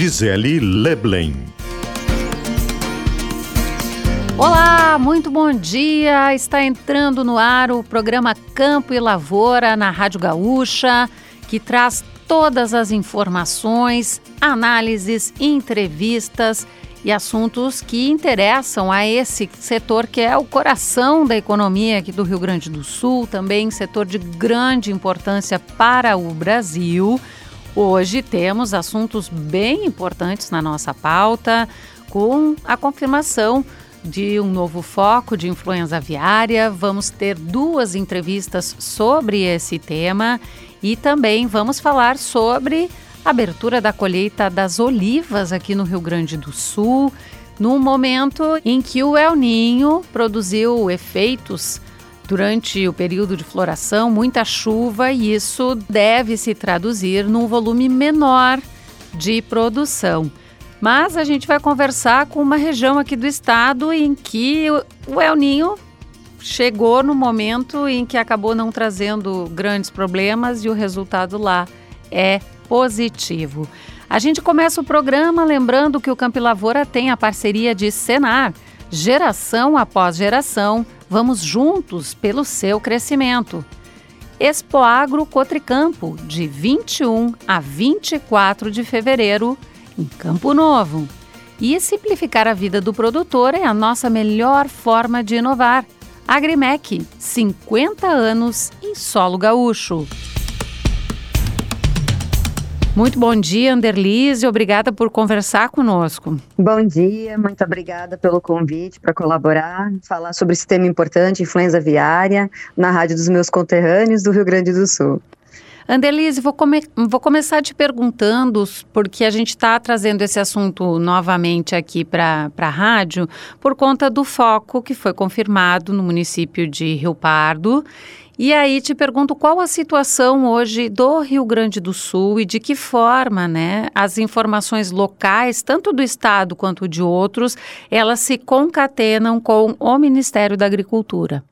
Gisele Leblen. Olá, muito bom dia. Está entrando no ar o programa Campo e Lavoura na Rádio Gaúcha, que traz todas as informações, análises, entrevistas e assuntos que interessam a esse setor que é o coração da economia aqui do Rio Grande do Sul, também setor de grande importância para o Brasil. Hoje temos assuntos bem importantes na nossa pauta, com a confirmação de um novo foco de influenza aviária. Vamos ter duas entrevistas sobre esse tema e também vamos falar sobre a abertura da colheita das olivas aqui no Rio Grande do Sul, num momento em que o El Ninho produziu efeitos durante o período de floração, muita chuva, e isso deve se traduzir num volume menor de produção. Mas a gente vai conversar com uma região aqui do estado em que o El Ninho chegou no momento em que acabou não trazendo grandes problemas e o resultado lá é positivo. A gente começa o programa lembrando que o Campo Lavoura tem a parceria de Senar, geração após geração Vamos juntos pelo seu crescimento. Expoagro Cotricampo, de 21 a 24 de fevereiro, em Campo Novo. E simplificar a vida do produtor é a nossa melhor forma de inovar. Agrimec, 50 anos em solo gaúcho. Muito bom dia, Anderlise. Obrigada por conversar conosco. Bom dia, muito obrigada pelo convite para colaborar, falar sobre esse tema importante, influenza aviária, na rádio dos meus conterrâneos do Rio Grande do Sul. Anderlise, vou, come vou começar te perguntando, porque a gente está trazendo esse assunto novamente aqui para a rádio, por conta do foco que foi confirmado no município de Rio Pardo e aí te pergunto qual a situação hoje do Rio Grande do Sul e de que forma, né, as informações locais, tanto do estado quanto de outros, elas se concatenam com o Ministério da Agricultura.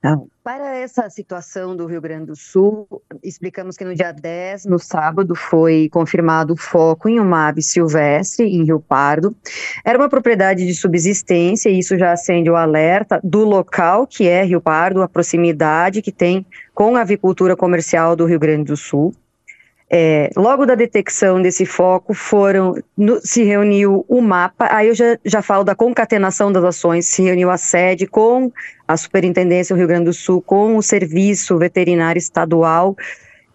Então, para essa situação do Rio Grande do Sul, explicamos que no dia 10, no sábado, foi confirmado o foco em uma ave silvestre em Rio Pardo. Era uma propriedade de subsistência e isso já acende o alerta do local, que é Rio Pardo, a proximidade que tem com a avicultura comercial do Rio Grande do Sul. É, logo da detecção desse foco, foram no, se reuniu o mapa, aí eu já, já falo da concatenação das ações, se reuniu a sede com a Superintendência do Rio Grande do Sul, com o Serviço Veterinário Estadual,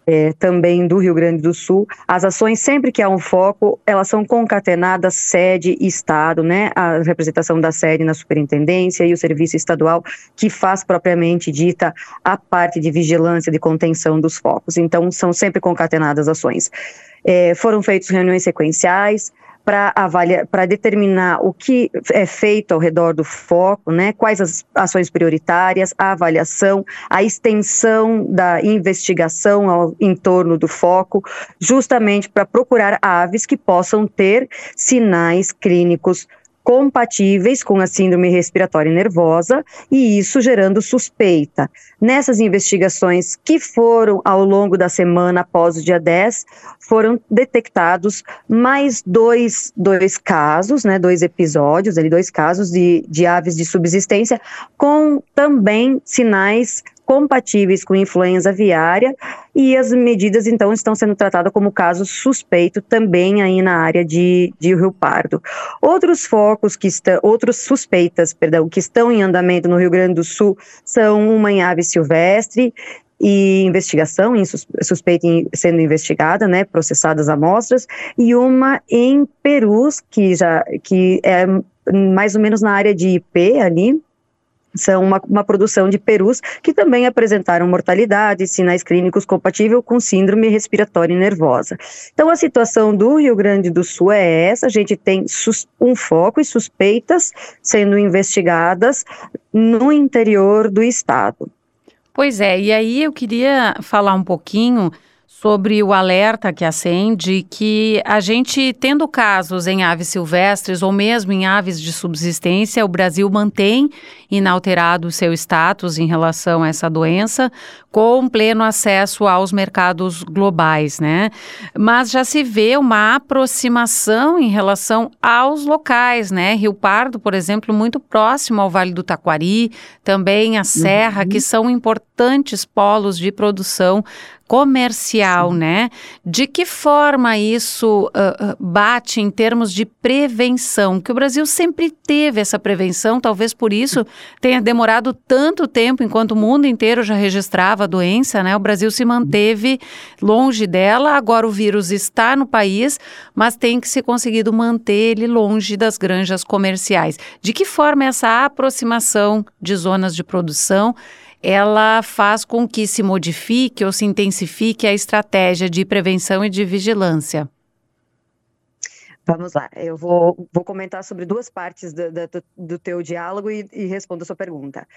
é, também do Rio Grande do Sul. As ações, sempre que há um foco, elas são concatenadas sede e estado, né? A representação da sede na superintendência e o serviço estadual que faz propriamente dita a parte de vigilância de contenção dos focos. Então, são sempre concatenadas ações. É, foram feitas reuniões sequenciais, para avaliar, para determinar o que é feito ao redor do foco, né? Quais as ações prioritárias, a avaliação, a extensão da investigação ao, em torno do foco, justamente para procurar aves que possam ter sinais clínicos compatíveis com a síndrome respiratória nervosa e isso gerando suspeita. Nessas investigações que foram ao longo da semana após o dia 10, foram detectados mais dois, dois casos, né, dois episódios, ali, dois casos de, de aves de subsistência com também sinais compatíveis com influenza aviária e as medidas então estão sendo tratadas como caso suspeito também aí na área de, de Rio Pardo. Outros focos que estão, outros suspeitas, perdão, que estão em andamento no Rio Grande do Sul são uma em ave silvestre e investigação, em suspeita sendo investigada, né, processadas amostras, e uma em Perus, que já que é mais ou menos na área de IP ali, são uma, uma, produção de perus que também apresentaram mortalidade sinais clínicos compatível com síndrome respiratória nervosa. Então, a situação do Rio Grande do Sul é essa: a gente tem um foco e suspeitas sendo investigadas no interior do estado. Pois é, e aí eu queria falar um pouquinho sobre o alerta que acende que a gente, tendo casos em aves silvestres ou mesmo em aves de subsistência, o Brasil mantém inalterado o seu status em relação a essa doença, com pleno acesso aos mercados globais, né? Mas já se vê uma aproximação em relação aos locais, né? Rio Pardo, por exemplo, muito próximo ao Vale do Taquari, também a Serra, uhum. que são importantes polos de produção comercial, Sim. né? De que forma isso uh, bate em termos de prevenção? Que o Brasil sempre teve essa prevenção, talvez por isso tenha demorado tanto tempo enquanto o mundo inteiro já registrava a doença, né? O Brasil se manteve longe dela, agora o vírus está no país, mas tem que se conseguido manter ele longe das granjas comerciais. De que forma essa aproximação de zonas de produção ela faz com que se modifique ou se intensifique a estratégia de prevenção e de vigilância? Vamos lá, eu vou, vou comentar sobre duas partes do, do, do teu diálogo e, e respondo a sua pergunta.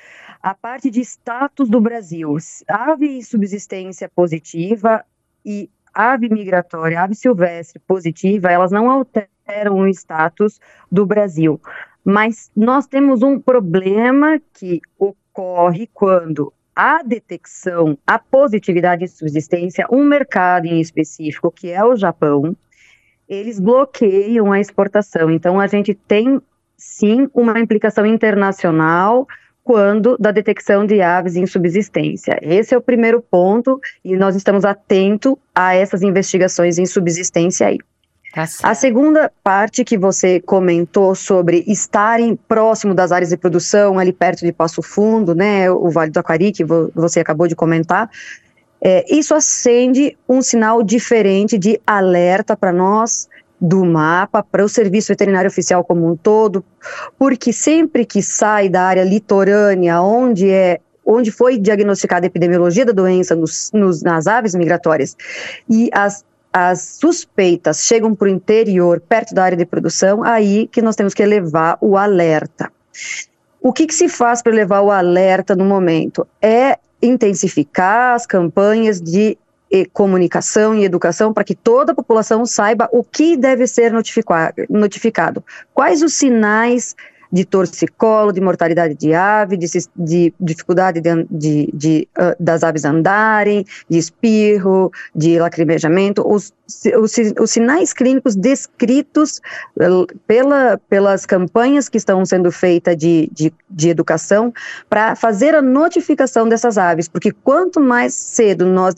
A parte de status do Brasil, ave subsistência positiva e ave migratória, ave silvestre positiva, elas não alteram o status do Brasil. Mas nós temos um problema que o ocorre quando a detecção, a positividade de subsistência, um mercado em específico, que é o Japão, eles bloqueiam a exportação. Então, a gente tem, sim, uma implicação internacional quando da detecção de aves em subsistência. Esse é o primeiro ponto e nós estamos atentos a essas investigações em subsistência aí. Tá a segunda parte que você comentou sobre estarem próximo das áreas de produção, ali perto de Passo Fundo, né, o Vale do Aquari, que vo você acabou de comentar, é, isso acende um sinal diferente de alerta para nós do mapa, para o Serviço Veterinário Oficial como um todo, porque sempre que sai da área litorânea, onde é onde foi diagnosticada a epidemiologia da doença nos, nos, nas aves migratórias, e as as suspeitas chegam para o interior, perto da área de produção, aí que nós temos que elevar o alerta. O que, que se faz para levar o alerta no momento? É intensificar as campanhas de eh, comunicação e educação para que toda a população saiba o que deve ser notificado, quais os sinais de torcicolo, de mortalidade de ave, de, de dificuldade de, de, de uh, das aves andarem, de espirro, de lacrimejamento, os, os, os sinais clínicos descritos pela, pelas campanhas que estão sendo feitas de, de, de educação para fazer a notificação dessas aves, porque quanto mais cedo nós,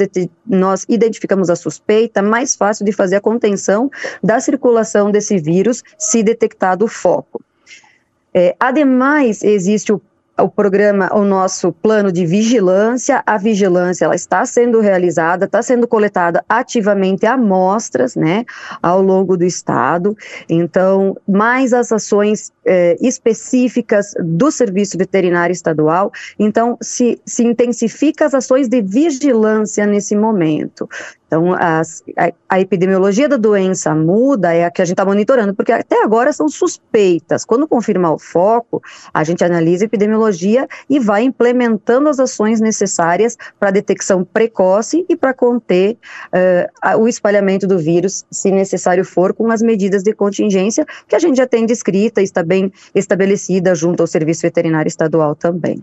nós identificamos a suspeita, mais fácil de fazer a contenção da circulação desse vírus se detectado o foco. É, ademais, existe o o programa, o nosso plano de vigilância, a vigilância ela está sendo realizada, está sendo coletada ativamente amostras, né, ao longo do estado. Então, mais as ações é, específicas do Serviço Veterinário Estadual. Então, se, se intensifica as ações de vigilância nesse momento. Então, as, a, a, epidemiologia da doença muda, é a que a gente está monitorando, porque até agora são suspeitas. Quando confirmar o foco, a gente analisa a epidemiologia e vai implementando as ações necessárias para detecção precoce e para conter uh, o espalhamento do vírus, se necessário for, com as medidas de contingência que a gente já tem descrita está bem estabelecida junto ao Serviço Veterinário Estadual também.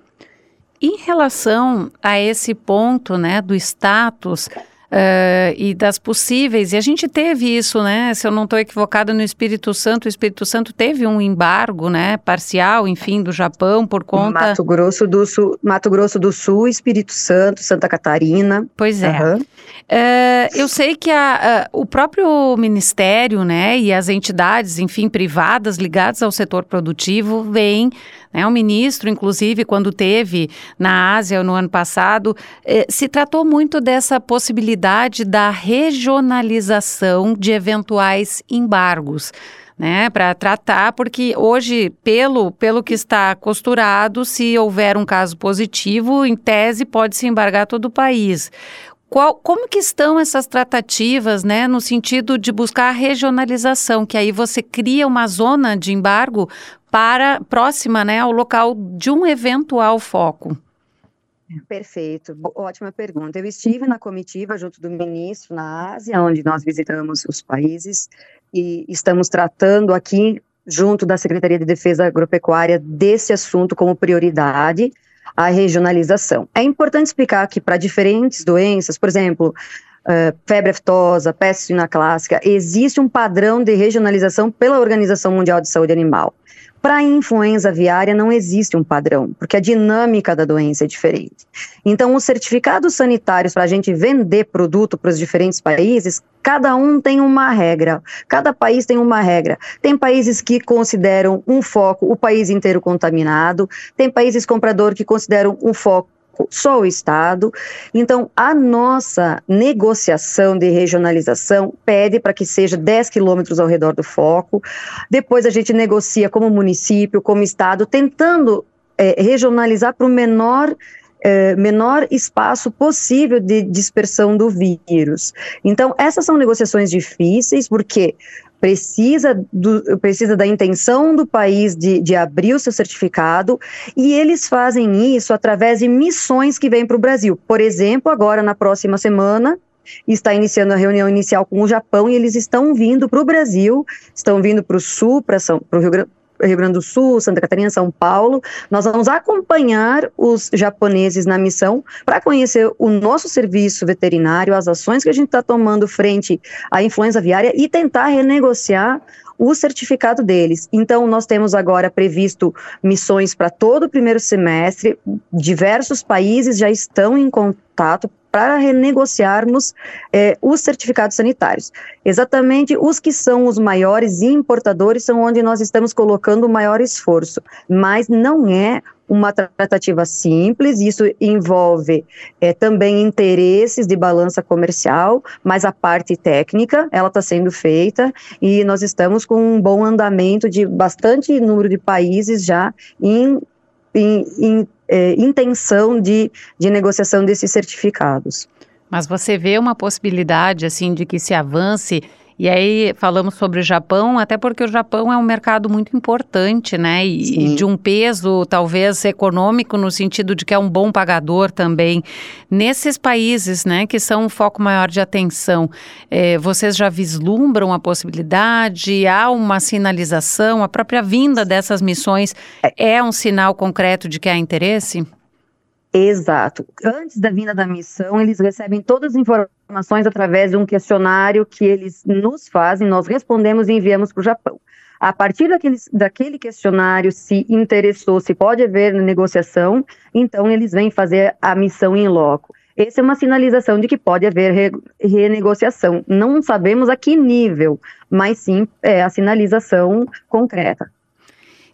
Em relação a esse ponto, né, do status Uh, e das possíveis, e a gente teve isso, né? Se eu não estou equivocada, no Espírito Santo, o Espírito Santo teve um embargo, né? Parcial, enfim, do Japão por conta. Mato Grosso do Sul, Mato Grosso do Sul, Espírito Santo, Santa Catarina. Pois é. Uhum. Uh, eu sei que a, o próprio Ministério, né, e as entidades, enfim, privadas ligadas ao setor produtivo, vêm né? O ministro, inclusive, quando teve na Ásia no ano passado, eh, se tratou muito dessa possibilidade da regionalização de eventuais embargos. Né, para tratar, porque hoje, pelo, pelo que está costurado, se houver um caso positivo, em tese pode se embargar todo o país. Qual, como que estão essas tratativas, né, no sentido de buscar a regionalização, que aí você cria uma zona de embargo para próxima, né, ao local de um eventual foco? Perfeito, ótima pergunta. Eu estive na comitiva junto do ministro na Ásia, onde nós visitamos os países e estamos tratando aqui, junto da Secretaria de Defesa Agropecuária, desse assunto como prioridade, a regionalização. É importante explicar que para diferentes doenças, por exemplo, uh, febre aftosa, peste suína clássica, existe um padrão de regionalização pela Organização Mundial de Saúde Animal. Para a influenza aviária não existe um padrão, porque a dinâmica da doença é diferente. Então, os certificados sanitários para a gente vender produto para os diferentes países, cada um tem uma regra, cada país tem uma regra. Tem países que consideram um foco o país inteiro contaminado, tem países comprador que consideram um foco só o Estado. Então, a nossa negociação de regionalização pede para que seja 10 quilômetros ao redor do foco. Depois a gente negocia como município, como Estado, tentando é, regionalizar para o menor é, menor espaço possível de dispersão do vírus. Então, essas são negociações difíceis, porque precisa, do, precisa da intenção do país de, de abrir o seu certificado, e eles fazem isso através de missões que vêm para o Brasil. Por exemplo, agora na próxima semana, está iniciando a reunião inicial com o Japão e eles estão vindo para o Brasil, estão vindo para o sul, para o Rio Grande Rio Grande do Sul, Santa Catarina, São Paulo. Nós vamos acompanhar os japoneses na missão para conhecer o nosso serviço veterinário, as ações que a gente está tomando frente à influenza aviária e tentar renegociar o certificado deles. Então, nós temos agora previsto missões para todo o primeiro semestre, diversos países já estão em contato para renegociarmos é, os certificados sanitários. Exatamente os que são os maiores importadores são onde nós estamos colocando o maior esforço, mas não é uma tratativa simples, isso envolve é, também interesses de balança comercial, mas a parte técnica, ela está sendo feita e nós estamos com um bom andamento de bastante número de países já em, em, em é, intenção de, de negociação desses certificados. Mas você vê uma possibilidade, assim, de que se avance e aí falamos sobre o Japão, até porque o Japão é um mercado muito importante, né? E, de um peso talvez econômico no sentido de que é um bom pagador também. Nesses países, né, que são um foco maior de atenção, eh, vocês já vislumbram a possibilidade? Há uma sinalização? A própria vinda dessas missões é, é um sinal concreto de que há interesse? Exato. Antes da vinda da missão, eles recebem todas as informações através de um questionário que eles nos fazem, nós respondemos e enviamos para o Japão. A partir daquele, daquele questionário, se interessou, se pode haver negociação, então eles vêm fazer a missão em loco. Essa é uma sinalização de que pode haver re, renegociação. Não sabemos a que nível, mas sim é a sinalização concreta.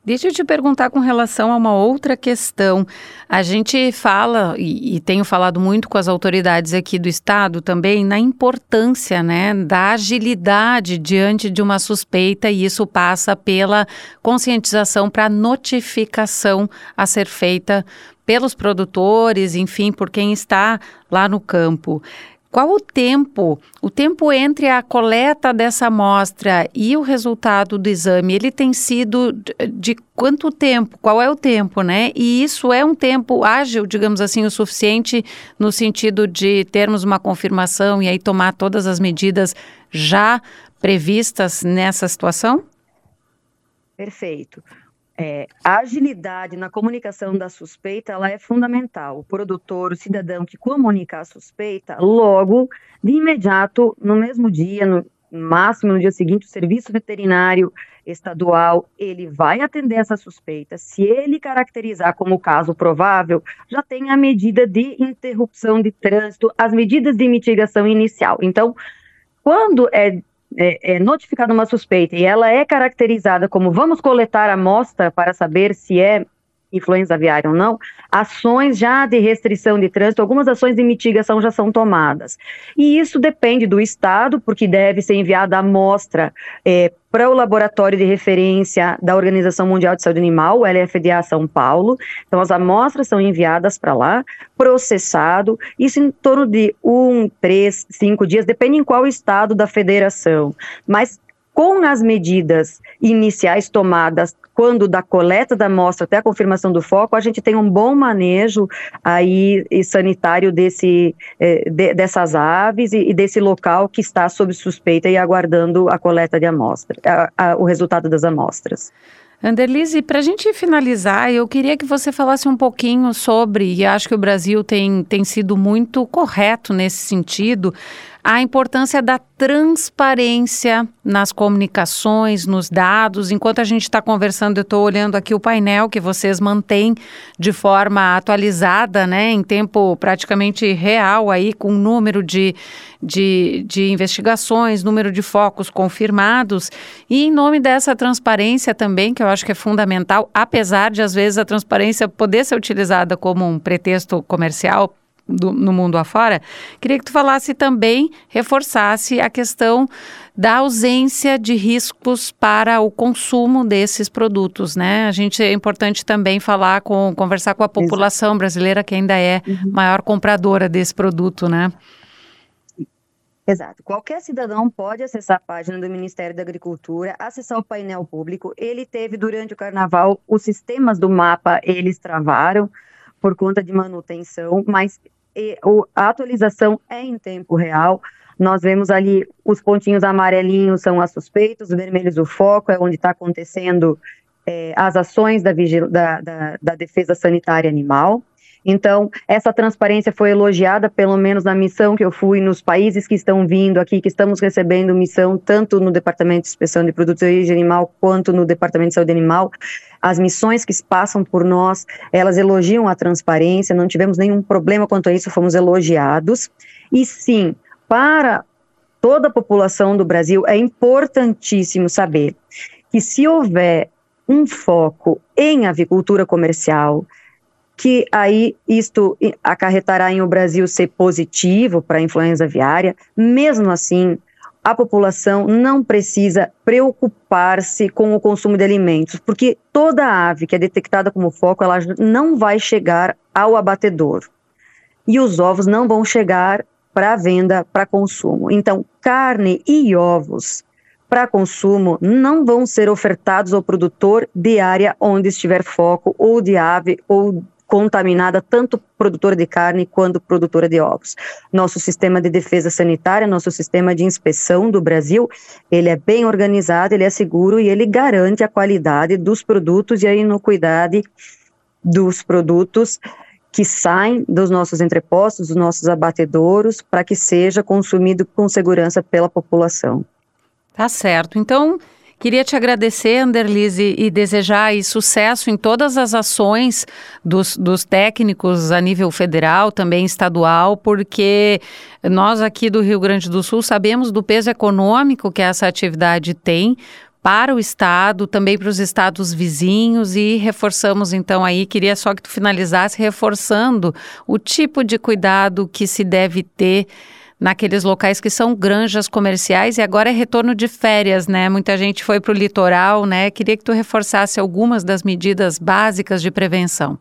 Deixa eu te perguntar com relação a uma outra questão. A gente fala, e, e, tenho falado muito com as autoridades aqui do Estado também, na importância né, da agilidade diante de uma suspeita, e isso passa pela conscientização para notificação a ser feita pelos produtores, enfim, por quem está lá no campo. Qual o tempo, o tempo entre a coleta dessa amostra e o resultado do exame? Ele tem sido de quanto tempo? Qual é o tempo, né? E isso é um tempo ágil, digamos assim, o suficiente no sentido de termos uma confirmação e aí tomar todas as medidas já previstas nessa situação? Perfeito. É, a agilidade na comunicação da suspeita ela é fundamental. O produtor, o cidadão que comunica a suspeita, logo, de imediato, no mesmo dia, no máximo no dia seguinte, o serviço veterinário estadual, ele vai atender essa suspeita. Se ele caracterizar como caso provável, já tem a medida de interrupção de trânsito, as medidas de mitigação inicial. Então, quando é é, é notificada uma suspeita e ela é caracterizada como vamos coletar amostra para saber se é influenza aviária ou não, ações já de restrição de trânsito, algumas ações de mitigação já são tomadas. E isso depende do Estado, porque deve ser enviada a amostra é, para o laboratório de referência da Organização Mundial de Saúde Animal, LFDA São Paulo. Então, as amostras são enviadas para lá, processado, isso em torno de um, três, cinco dias, depende em qual estado da federação. Mas com as medidas iniciais tomadas quando da coleta da amostra até a confirmação do foco, a gente tem um bom manejo aí sanitário desse, eh, de, dessas aves e, e, desse local que está sob suspeita e aguardando a coleta de amostra, a, a, o resultado das amostras. Anderlise, para a gente finalizar, eu queria que você falasse um pouquinho sobre, e acho que o Brasil tem, tem sido muito correto nesse sentido, a importância da transparência nas comunicações, nos dados. Enquanto a gente está conversando, eu estou olhando aqui o painel que vocês mantêm de forma atualizada, né, em tempo praticamente real, aí com número de, de, de investigações, número de focos confirmados. E em nome dessa transparência também, que eu acho que é fundamental, apesar de às vezes a transparência poder ser utilizada como um pretexto comercial do, no mundo afora, queria que tu falasse também, reforçasse a questão da ausência de riscos para o consumo desses produtos, né? A gente é importante também falar com, conversar com a população Exato. brasileira que ainda é uhum. maior compradora desse produto, né? Exato. Qualquer cidadão pode acessar a página do Ministério da Agricultura, acessar o painel público. Ele teve durante o carnaval os sistemas do mapa, eles travaram por conta de manutenção, mas e, a atualização é em tempo real. Nós vemos ali os pontinhos amarelinhos são as suspeitos, os vermelhos o foco, é onde está acontecendo é, as ações da, da, da, da defesa sanitária animal. Então, essa transparência foi elogiada, pelo menos na missão que eu fui, nos países que estão vindo aqui, que estamos recebendo missão, tanto no Departamento de Inspeção de Produtos de Origem Animal, quanto no Departamento de Saúde Animal. As missões que passam por nós, elas elogiam a transparência, não tivemos nenhum problema quanto a isso, fomos elogiados. E sim, para toda a população do Brasil, é importantíssimo saber que se houver um foco em avicultura comercial, que aí isto acarretará em o Brasil ser positivo para a influenza aviária. Mesmo assim, a população não precisa preocupar-se com o consumo de alimentos, porque toda ave que é detectada como foco, ela não vai chegar ao abatedor. E os ovos não vão chegar para venda, para consumo. Então, carne e ovos para consumo não vão ser ofertados ao produtor de área onde estiver foco, ou de ave, ou contaminada, tanto produtora de carne quanto produtora de ovos. Nosso sistema de defesa sanitária, nosso sistema de inspeção do Brasil, ele é bem organizado, ele é seguro e ele garante a qualidade dos produtos e a inocuidade dos produtos que saem dos nossos entrepostos, dos nossos abatedouros, para que seja consumido com segurança pela população. Tá certo. Então, Queria te agradecer, Anderlise, e desejar aí, sucesso em todas as ações dos, dos técnicos a nível federal, também estadual, porque nós aqui do Rio Grande do Sul sabemos do peso econômico que essa atividade tem para o estado, também para os estados vizinhos e reforçamos então aí, queria só que tu finalizasse reforçando o tipo de cuidado que se deve ter naqueles locais que são granjas comerciais e agora é retorno de férias, né? Muita gente foi para o litoral, né? Queria que tu reforçasse algumas das medidas básicas de prevenção.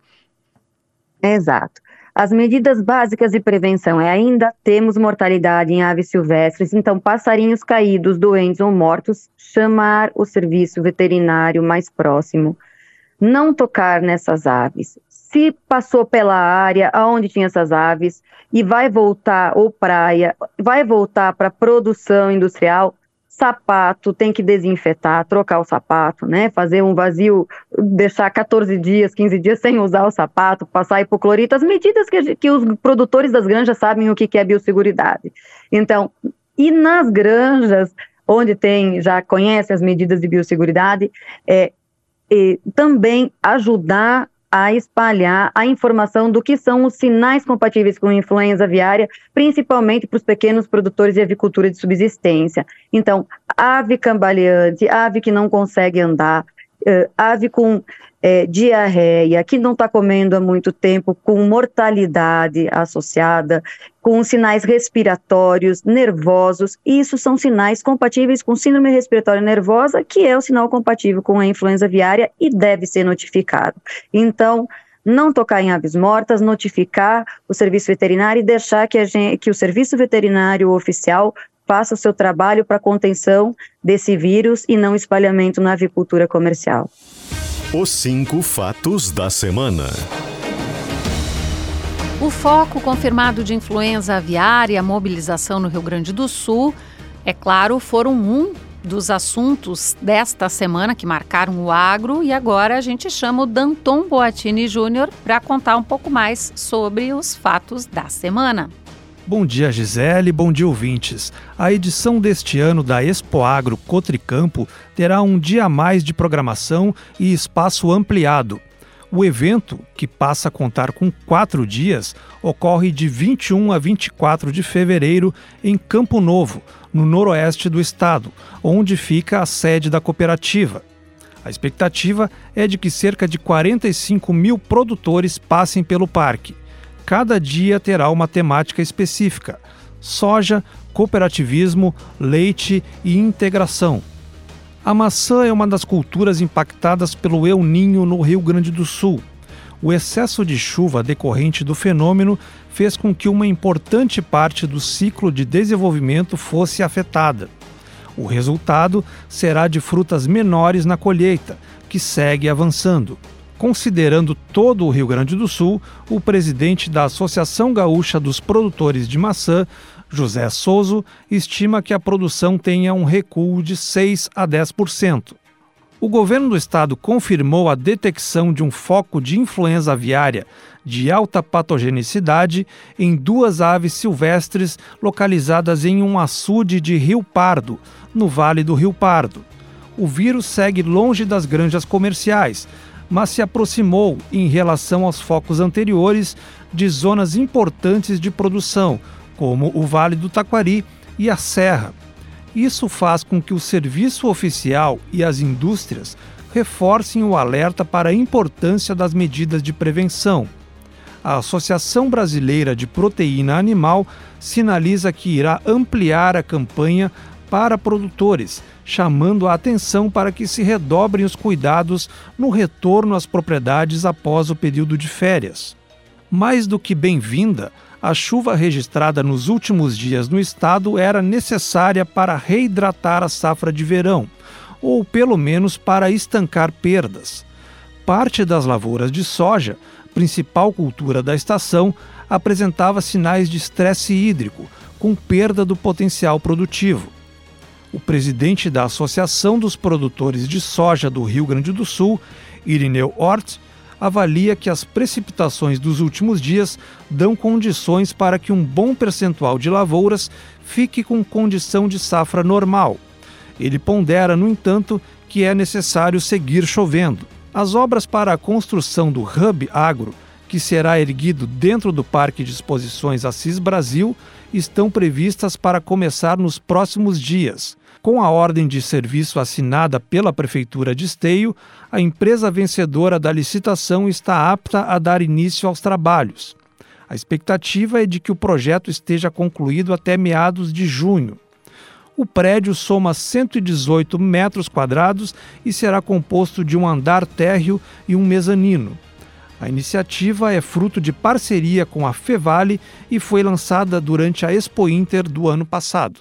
Exato. As medidas básicas de prevenção é ainda temos mortalidade em aves silvestres, então passarinhos caídos, doentes ou mortos, chamar o serviço veterinário mais próximo, não tocar nessas aves, se passou pela área aonde tinha essas aves e vai voltar, ou praia, vai voltar para produção industrial, sapato tem que desinfetar, trocar o sapato, né? Fazer um vazio, deixar 14 dias, 15 dias sem usar o sapato, passar hipoclorito, as medidas que, que os produtores das granjas sabem o que, que é biosseguridade. Então, e nas granjas, onde tem, já conhece as medidas de biosseguridade, é também ajudar a espalhar a informação do que são os sinais compatíveis com influenza aviária, principalmente para os pequenos produtores de avicultura de subsistência. Então, ave cambaleante, ave que não consegue andar, uh, ave com é, diarreia, que não está comendo há muito tempo, com mortalidade associada, com sinais respiratórios, nervosos, isso são sinais compatíveis com síndrome respiratória nervosa, que é o sinal compatível com a influenza aviária e deve ser notificado. Então, não tocar em aves mortas, notificar o serviço veterinário e deixar que, gente, que o serviço veterinário oficial faça o seu trabalho para contenção desse vírus e não espalhamento na avicultura comercial. Os cinco fatos da semana. O foco confirmado de influenza aviária e a mobilização no Rio Grande do Sul, é claro, foram um dos assuntos desta semana que marcaram o agro e agora a gente chama o Danton Boatini Júnior para contar um pouco mais sobre os fatos da semana. Bom dia, Gisele, bom dia, ouvintes. A edição deste ano da Expo Agro Cotricampo terá um dia a mais de programação e espaço ampliado. O evento, que passa a contar com quatro dias, ocorre de 21 a 24 de fevereiro em Campo Novo, no noroeste do estado, onde fica a sede da cooperativa. A expectativa é de que cerca de 45 mil produtores passem pelo parque cada dia terá uma temática específica: soja, cooperativismo, leite e integração. A maçã é uma das culturas impactadas pelo El Ninho no Rio Grande do Sul. O excesso de chuva decorrente do fenômeno fez com que uma importante parte do ciclo de desenvolvimento fosse afetada. O resultado será de frutas menores na colheita, que segue avançando. Considerando todo o Rio Grande do Sul, o presidente da Associação Gaúcha dos Produtores de Maçã, José Souza, estima que a produção tenha um recuo de 6 a 10%. O governo do estado confirmou a detecção de um foco de influenza aviária de alta patogenicidade em duas aves silvestres localizadas em um açude de Rio Pardo, no Vale do Rio Pardo. O vírus segue longe das granjas comerciais, mas se aproximou em relação aos focos anteriores de zonas importantes de produção, como o Vale do Taquari e a Serra. Isso faz com que o serviço oficial e as indústrias reforcem o alerta para a importância das medidas de prevenção. A Associação Brasileira de Proteína Animal sinaliza que irá ampliar a campanha para produtores, chamando a atenção para que se redobrem os cuidados no retorno às propriedades após o período de férias. Mais do que bem-vinda, a chuva registrada nos últimos dias no estado era necessária para reidratar a safra de verão, ou pelo menos para estancar perdas. Parte das lavouras de soja, principal cultura da estação, apresentava sinais de estresse hídrico, com perda do potencial produtivo. O presidente da Associação dos Produtores de Soja do Rio Grande do Sul, Irineu Hort, avalia que as precipitações dos últimos dias dão condições para que um bom percentual de lavouras fique com condição de safra normal. Ele pondera, no entanto, que é necessário seguir chovendo. As obras para a construção do Hub Agro, que será erguido dentro do Parque de Exposições Assis Brasil, estão previstas para começar nos próximos dias. Com a ordem de serviço assinada pela Prefeitura de Esteio, a empresa vencedora da licitação está apta a dar início aos trabalhos. A expectativa é de que o projeto esteja concluído até meados de junho. O prédio soma 118 metros quadrados e será composto de um andar térreo e um mezanino. A iniciativa é fruto de parceria com a Fevale e foi lançada durante a Expo Inter do ano passado.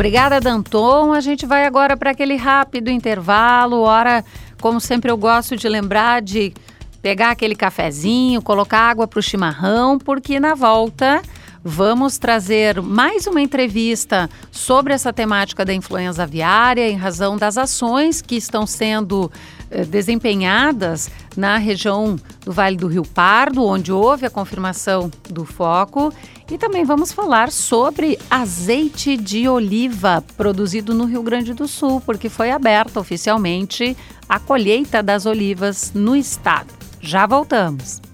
Obrigada, Danton. A gente vai agora para aquele rápido intervalo. Hora, como sempre, eu gosto de lembrar de pegar aquele cafezinho, colocar água para o chimarrão, porque na volta vamos trazer mais uma entrevista sobre essa temática da influenza aviária em razão das ações que estão sendo desempenhadas na região do Vale do Rio Pardo, onde houve a confirmação do foco. E também vamos falar sobre azeite de oliva produzido no Rio Grande do Sul, porque foi aberta oficialmente a colheita das olivas no estado. Já voltamos.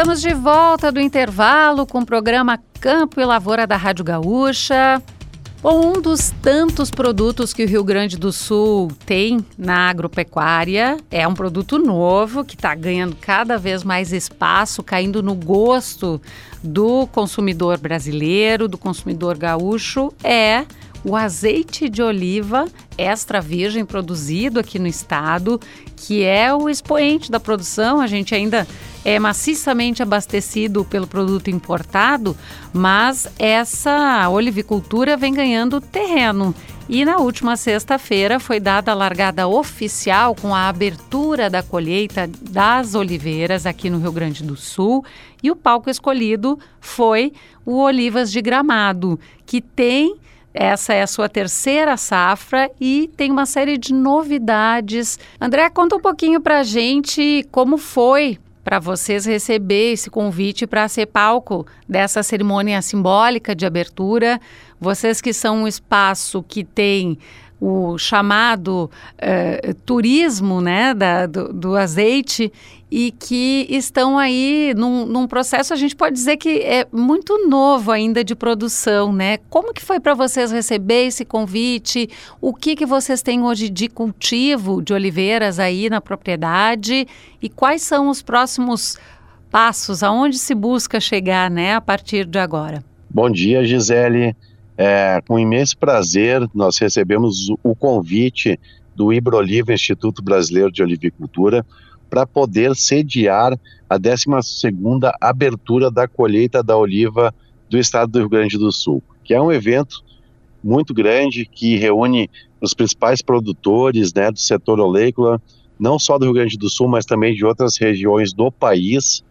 Estamos de volta do intervalo com o programa Campo e Lavoura da Rádio Gaúcha. Um dos tantos produtos que o Rio Grande do Sul tem na agropecuária é um produto novo que está ganhando cada vez mais espaço, caindo no gosto do consumidor brasileiro, do consumidor gaúcho, é o azeite de oliva extra virgem produzido aqui no estado, que é o expoente da produção. A gente ainda é maciçamente abastecido pelo produto importado, mas essa olivicultura vem ganhando terreno. E na última sexta-feira foi dada a largada oficial com a abertura da colheita das oliveiras aqui no Rio Grande do Sul. E o palco escolhido foi o Olivas de Gramado, que tem essa é a sua terceira safra e tem uma série de novidades. André, conta um pouquinho para a gente como foi para vocês receber esse convite para ser palco dessa cerimônia simbólica de abertura. Vocês que são um espaço que tem o chamado uh, turismo né, da, do, do, azeite e que estão aí num, num, processo, a gente pode dizer que é muito novo ainda de produção, né? Como que foi para vocês receber esse convite? O que, que vocês têm hoje de cultivo de oliveiras aí na propriedade? E quais são os próximos passos? Aonde se busca chegar, né, a partir de agora? Bom dia, Gisele. É, com imenso prazer, nós recebemos o convite do Ibroliva, Instituto Brasileiro de Olivicultura, para poder sediar a 12ª abertura da colheita da oliva do estado do Rio Grande do Sul, que é um evento muito grande que reúne os principais produtores né, do setor oleícola, não só do Rio Grande do Sul, mas também de outras regiões do país,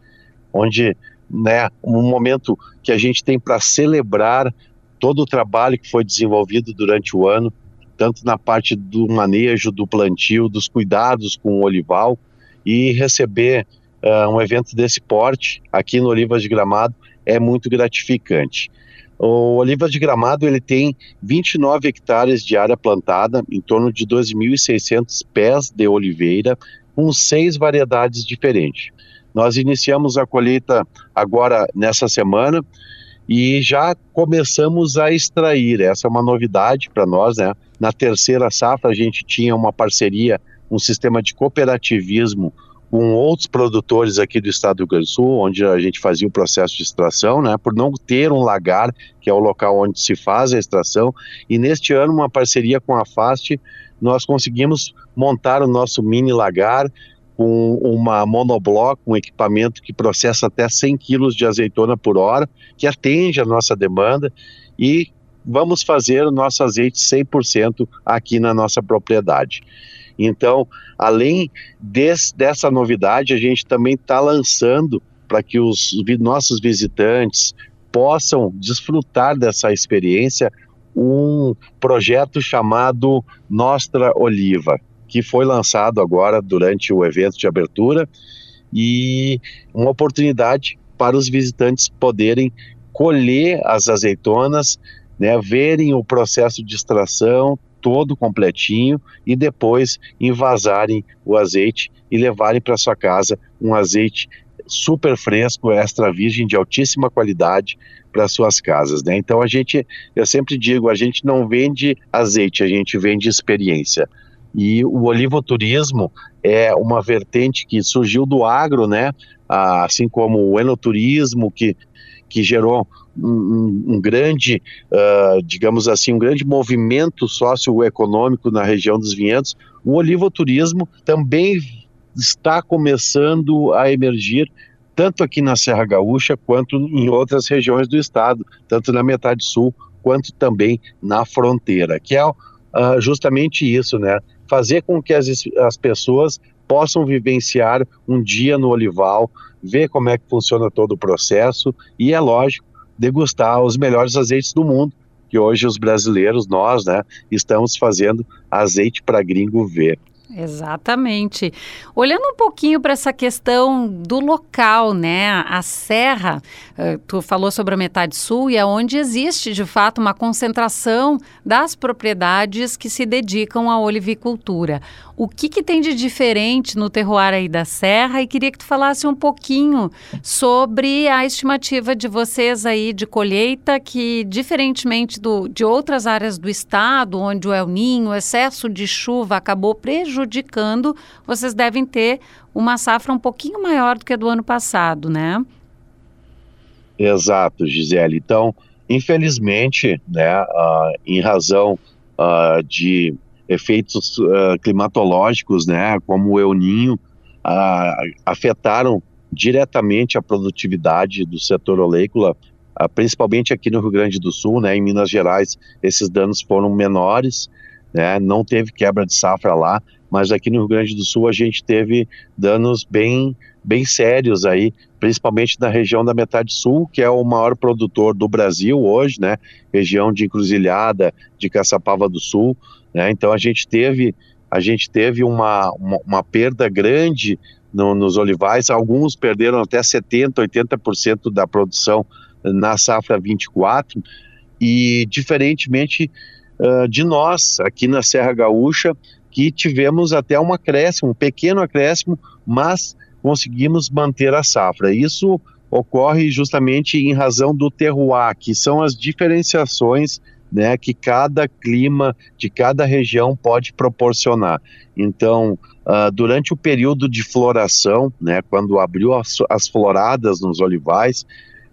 onde né, um momento que a gente tem para celebrar todo o trabalho que foi desenvolvido durante o ano, tanto na parte do manejo, do plantio, dos cuidados com o olival, e receber uh, um evento desse porte aqui no Olivas de Gramado é muito gratificante. O Olivas de Gramado ele tem 29 hectares de área plantada, em torno de 12.600 pés de oliveira, com seis variedades diferentes. Nós iniciamos a colheita agora nessa semana e já começamos a extrair. Essa é uma novidade para nós, né? Na terceira safra a gente tinha uma parceria um sistema de cooperativismo com outros produtores aqui do estado do Rio Grande do Sul, onde a gente fazia o processo de extração, né, por não ter um lagar, que é o local onde se faz a extração, e neste ano, uma parceria com a FAST, nós conseguimos montar o nosso mini lagar com uma monobloco, um equipamento que processa até 100 quilos de azeitona por hora, que atende a nossa demanda, e vamos fazer o nosso azeite 100% aqui na nossa propriedade. Então, além dessa novidade, a gente também está lançando para que os nossos visitantes possam desfrutar dessa experiência um projeto chamado Nostra Oliva, que foi lançado agora durante o evento de abertura e uma oportunidade para os visitantes poderem colher as azeitonas, né, verem o processo de extração, todo completinho e depois envasarem o azeite e levarem para sua casa um azeite super fresco, extra virgem de altíssima qualidade para suas casas, né? Então a gente, eu sempre digo, a gente não vende azeite, a gente vende experiência. E o olivoturismo é uma vertente que surgiu do agro, né? Assim como o enoturismo que que gerou um, um grande, uh, digamos assim, um grande movimento socioeconômico na região dos vinhedos, o olivoturismo também está começando a emergir tanto aqui na Serra Gaúcha quanto em outras regiões do estado, tanto na metade sul quanto também na fronteira, que é uh, justamente isso, né? Fazer com que as, as pessoas possam vivenciar um dia no olival, ver como é que funciona todo o processo e, é lógico, degustar os melhores azeites do mundo, que hoje os brasileiros, nós, né, estamos fazendo azeite para gringo ver. Exatamente. Olhando um pouquinho para essa questão do local, né? A serra, uh, tu falou sobre a metade sul e é onde existe de fato uma concentração das propriedades que se dedicam à olivicultura. O que, que tem de diferente no terroir aí da serra? E queria que tu falasse um pouquinho sobre a estimativa de vocês aí de colheita, que diferentemente do, de outras áreas do estado, onde o El Ninho, o excesso de chuva acabou prejudicando, vocês devem ter uma safra um pouquinho maior do que a do ano passado, né? Exato, Gisele. Então, infelizmente, né, uh, em razão uh, de efeitos uh, climatológicos, né, como o El Ninho, uh, afetaram diretamente a produtividade do setor oleícola, uh, principalmente aqui no Rio Grande do Sul, né, em Minas Gerais, esses danos foram menores, né, não teve quebra de safra lá, mas aqui no Rio Grande do Sul a gente teve danos bem, bem sérios aí, principalmente na região da metade sul, que é o maior produtor do Brasil hoje, né, região de Encruzilhada, de Caçapava do Sul, né? Então a gente teve a gente teve uma, uma, uma perda grande no, nos olivais, alguns perderam até 70%, 80% da produção na safra 24, e diferentemente uh, de nós, aqui na Serra Gaúcha, que tivemos até um acréscimo, um pequeno acréscimo, mas conseguimos manter a safra. Isso ocorre justamente em razão do terroir, que são as diferenciações né, que cada clima de cada região pode proporcionar. Então, uh, durante o período de floração, né, quando abriu as, as floradas nos olivais,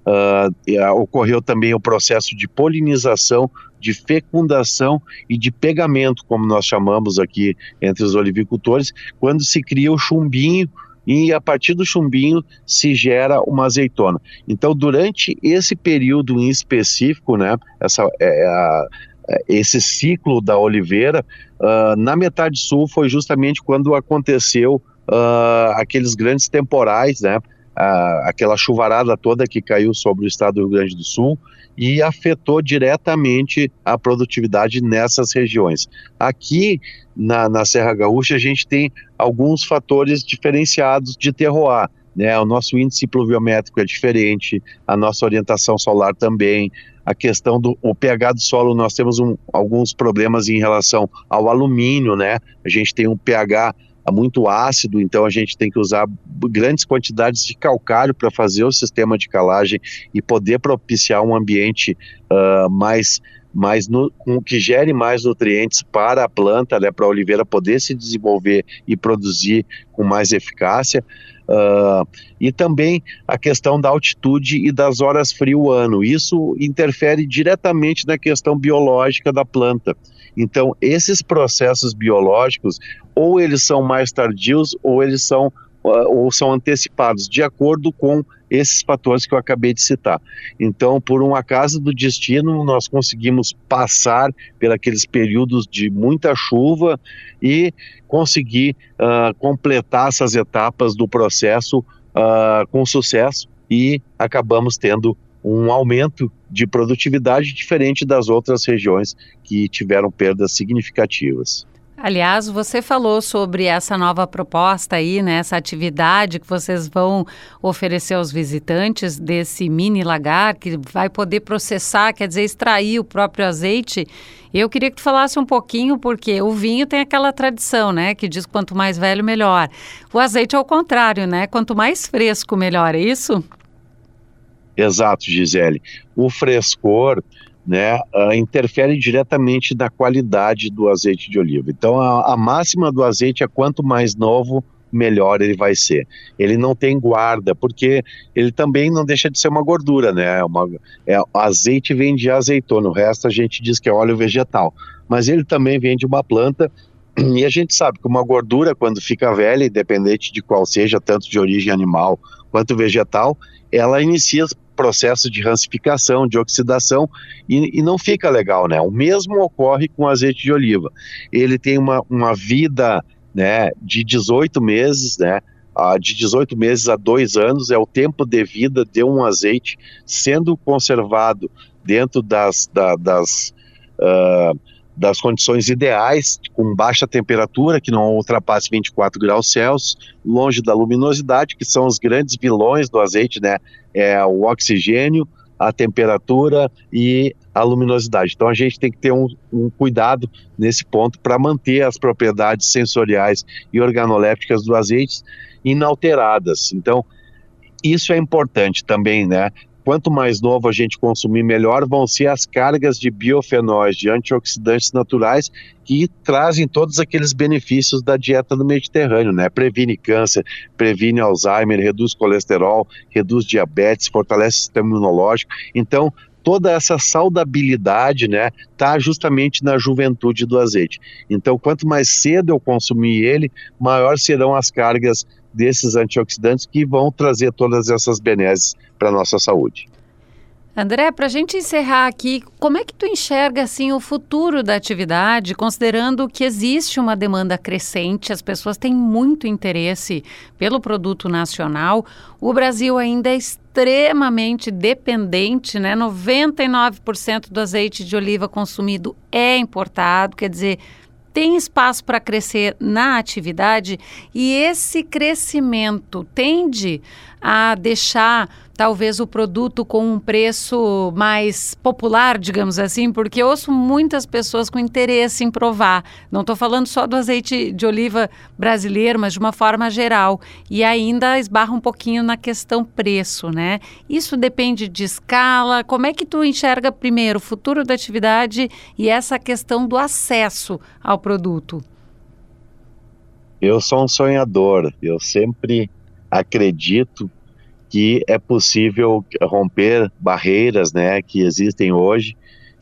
uh, ocorreu também o processo de polinização, de fecundação e de pegamento, como nós chamamos aqui entre os olivicultores, quando se cria o chumbinho e a partir do chumbinho se gera uma azeitona. Então, durante esse período em específico, né, essa, é, é a, é, esse ciclo da oliveira, uh, na metade sul foi justamente quando aconteceu uh, aqueles grandes temporais, né, aquela chuvarada toda que caiu sobre o estado do Rio Grande do Sul e afetou diretamente a produtividade nessas regiões. Aqui na, na Serra Gaúcha, a gente tem alguns fatores diferenciados de terroir. Né? O nosso índice pluviométrico é diferente, a nossa orientação solar também, a questão do o pH do solo, nós temos um, alguns problemas em relação ao alumínio, né? A gente tem um pH muito ácido, então a gente tem que usar grandes quantidades de calcário para fazer o sistema de calagem e poder propiciar um ambiente uh, mais mais no, que gere mais nutrientes para a planta, né, para a oliveira poder se desenvolver e produzir com mais eficácia. Uh, e também a questão da altitude e das horas frio ano. Isso interfere diretamente na questão biológica da planta. Então, esses processos biológicos, ou eles são mais tardios, ou eles são uh, ou são antecipados, de acordo com esses fatores que eu acabei de citar. Então, por um acaso do destino, nós conseguimos passar por aqueles períodos de muita chuva e conseguir uh, completar essas etapas do processo uh, com sucesso e acabamos tendo um aumento de produtividade diferente das outras regiões que tiveram perdas significativas. Aliás, você falou sobre essa nova proposta aí, né, essa atividade que vocês vão oferecer aos visitantes desse mini lagar que vai poder processar, quer dizer, extrair o próprio azeite. Eu queria que tu falasse um pouquinho porque o vinho tem aquela tradição, né, que diz quanto mais velho melhor. O azeite é o contrário, né? Quanto mais fresco melhor, é isso? Exato, Gisele. O frescor né, uh, interfere diretamente na qualidade do azeite de oliva. Então, a, a, máxima do azeite é quanto mais novo, melhor ele vai ser. Ele não tem guarda, porque ele também não deixa de ser uma gordura, né? Uma, é, azeite vem de azeitona, o resto a gente diz que é óleo vegetal. Mas ele também vem de uma planta e a gente sabe que uma gordura, quando fica velha, independente de qual seja, tanto de origem animal quanto vegetal, ela inicia processo de rancificação, de oxidação e, e, não fica legal, né? O mesmo ocorre com azeite de oliva. Ele tem uma, uma vida, né, de 18 meses, né? Uh, de 18 meses a dois anos é o tempo de vida de um azeite sendo conservado dentro das, da, das uh, das condições ideais, com baixa temperatura, que não ultrapasse 24 graus Celsius, longe da luminosidade, que são os grandes vilões do azeite, né? É o oxigênio, a temperatura e a luminosidade. Então a gente tem que ter um, um cuidado nesse ponto para manter as propriedades sensoriais e organolépticas do azeite inalteradas. Então isso é importante também, né? Quanto mais novo a gente consumir, melhor vão ser as cargas de biofenóis, de antioxidantes naturais, que trazem todos aqueles benefícios da dieta do Mediterrâneo, né? Previne câncer, previne Alzheimer, reduz colesterol, reduz diabetes, fortalece o sistema imunológico. Então, toda essa saudabilidade, né, tá justamente na juventude do azeite. Então, quanto mais cedo eu consumir ele, maior serão as cargas desses antioxidantes que vão trazer todas essas benesses para a nossa saúde. André, para a gente encerrar aqui, como é que tu enxerga assim o futuro da atividade, considerando que existe uma demanda crescente, as pessoas têm muito interesse pelo produto nacional, o Brasil ainda é extremamente dependente, né? 99% do azeite de oliva consumido é importado, quer dizer, tem espaço para crescer na atividade e esse crescimento tende a deixar talvez o produto com um preço mais popular, digamos assim, porque eu ouço muitas pessoas com interesse em provar. Não estou falando só do azeite de oliva brasileiro, mas de uma forma geral. E ainda esbarra um pouquinho na questão preço, né? Isso depende de escala. Como é que tu enxerga primeiro o futuro da atividade e essa questão do acesso ao produto? Eu sou um sonhador. Eu sempre acredito que é possível romper barreiras né, que existem hoje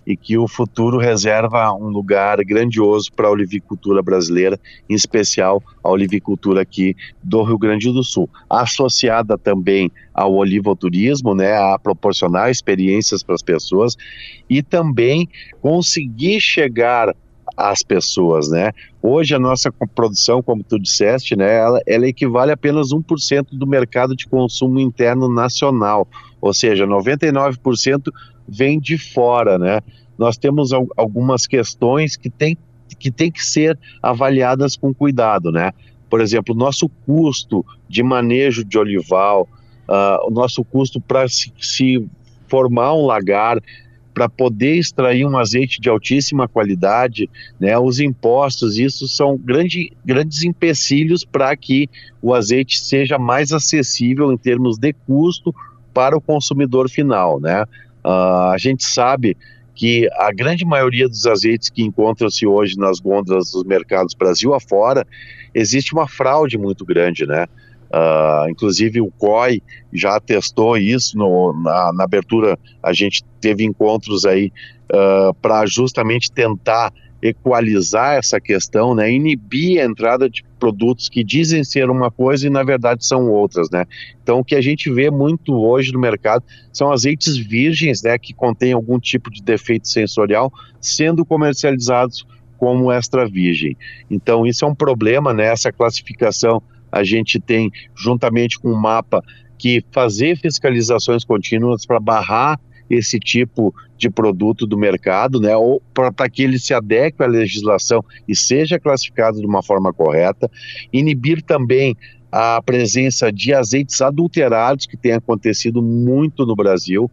e que o futuro reserva um lugar grandioso para a olivicultura brasileira, em especial a olivicultura aqui do Rio Grande do Sul, associada também ao olivoturismo, né, a proporcionar experiências para as pessoas e também conseguir chegar às pessoas, né? Hoje a nossa produção, como tu disseste, né, ela, ela equivale a apenas 1% do mercado de consumo interno nacional, ou seja, 99% vem de fora, né? Nós temos algumas questões que tem, que tem que ser avaliadas com cuidado, né? Por exemplo, nosso custo de manejo de olival, uh, o nosso custo para se, se formar um lagar, para poder extrair um azeite de altíssima qualidade, né, os impostos, isso são grande, grandes empecilhos para que o azeite seja mais acessível em termos de custo para o consumidor final. Né? Uh, a gente sabe que a grande maioria dos azeites que encontram-se hoje nas gôndolas dos mercados Brasil afora, existe uma fraude muito grande, né? Uh, inclusive o COI já testou isso no, na, na, abertura, a gente teve encontros aí uh, para justamente tentar equalizar essa questão, né, inibir a entrada de produtos que dizem ser uma coisa e na verdade são outras, né. Então o que a gente vê muito hoje no mercado são azeites virgens, né, que contêm algum tipo de defeito sensorial, sendo comercializados como extra virgem. Então isso é um problema, né, essa classificação a gente tem, juntamente com o mapa, que fazer fiscalizações contínuas para barrar esse tipo de produto do mercado, né, ou para que ele se adeque à legislação e seja classificado de uma forma correta, inibir também a presença de azeites adulterados que tem acontecido muito no Brasil,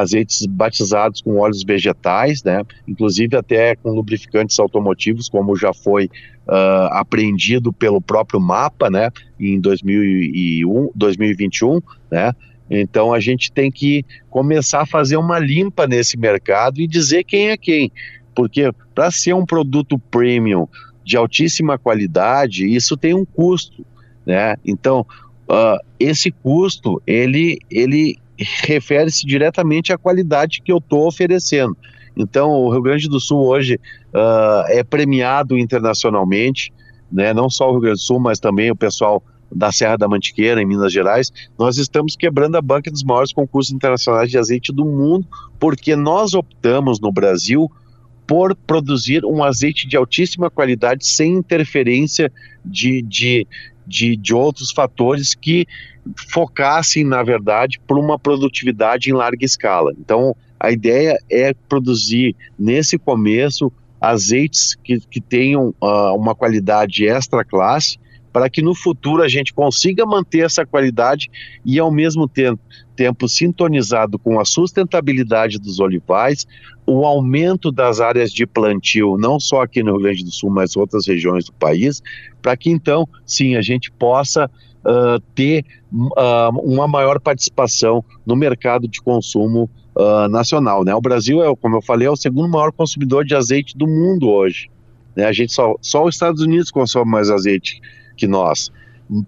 azeites batizados com óleos vegetais, né? Inclusive até com lubrificantes automotivos, como já foi uh, apreendido pelo próprio mapa, né? Em 2001, 2021, né? Então a gente tem que começar a fazer uma limpa nesse mercado e dizer quem é quem, porque para ser um produto premium de altíssima qualidade, isso tem um custo, né? Então uh, esse custo ele ele refere-se diretamente à qualidade que eu estou oferecendo. Então, o Rio Grande do Sul hoje uh, é premiado internacionalmente, né, não só o Rio Grande do Sul, mas também o pessoal da Serra da Mantiqueira, em Minas Gerais. Nós estamos quebrando a banca dos maiores concursos internacionais de azeite do mundo, porque nós optamos no Brasil por produzir um azeite de altíssima qualidade sem interferência de, de, de, de outros fatores que focassem, na verdade, por uma produtividade em larga escala. Então, a ideia é produzir nesse começo azeites que, que tenham uh, uma qualidade extra classe, para que no futuro a gente consiga manter essa qualidade e ao mesmo tempo, tempo sintonizado com a sustentabilidade dos olivais, o aumento das áreas de plantio, não só aqui no Rio Grande do Sul, mas outras regiões do país, para que então, sim, a gente possa uh, ter uh, uma maior participação no mercado de consumo uh, nacional. Né? O Brasil, é, como eu falei, é o segundo maior consumidor de azeite do mundo hoje. Né? A gente só, só os Estados Unidos consome mais azeite que nós.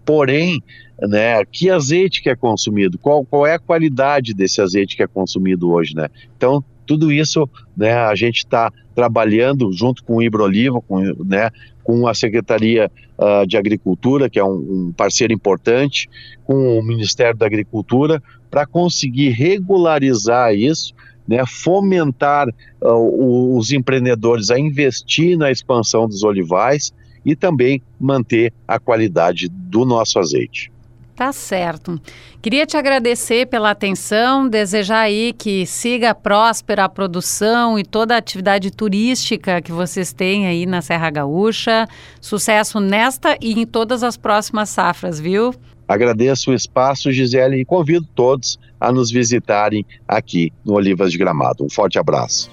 Porém, né, que azeite que é consumido? Qual, qual é a qualidade desse azeite que é consumido hoje? Né? Então, tudo isso né, a gente está trabalhando junto com o Ibroliva, com, né, com a Secretaria uh, de Agricultura, que é um, um, parceiro importante, com o Ministério da Agricultura, para conseguir regularizar isso, né, fomentar uh, os empreendedores a investir na expansão dos olivais e também manter a qualidade do nosso azeite. Tá certo. Queria te agradecer pela atenção, desejar aí que siga próspera a produção e toda a atividade turística que vocês têm aí na Serra Gaúcha. Sucesso nesta e em todas as próximas safras, viu? Agradeço o espaço, Gisele, e convido todos a nos visitarem aqui no Olivas de Gramado. Um forte abraço.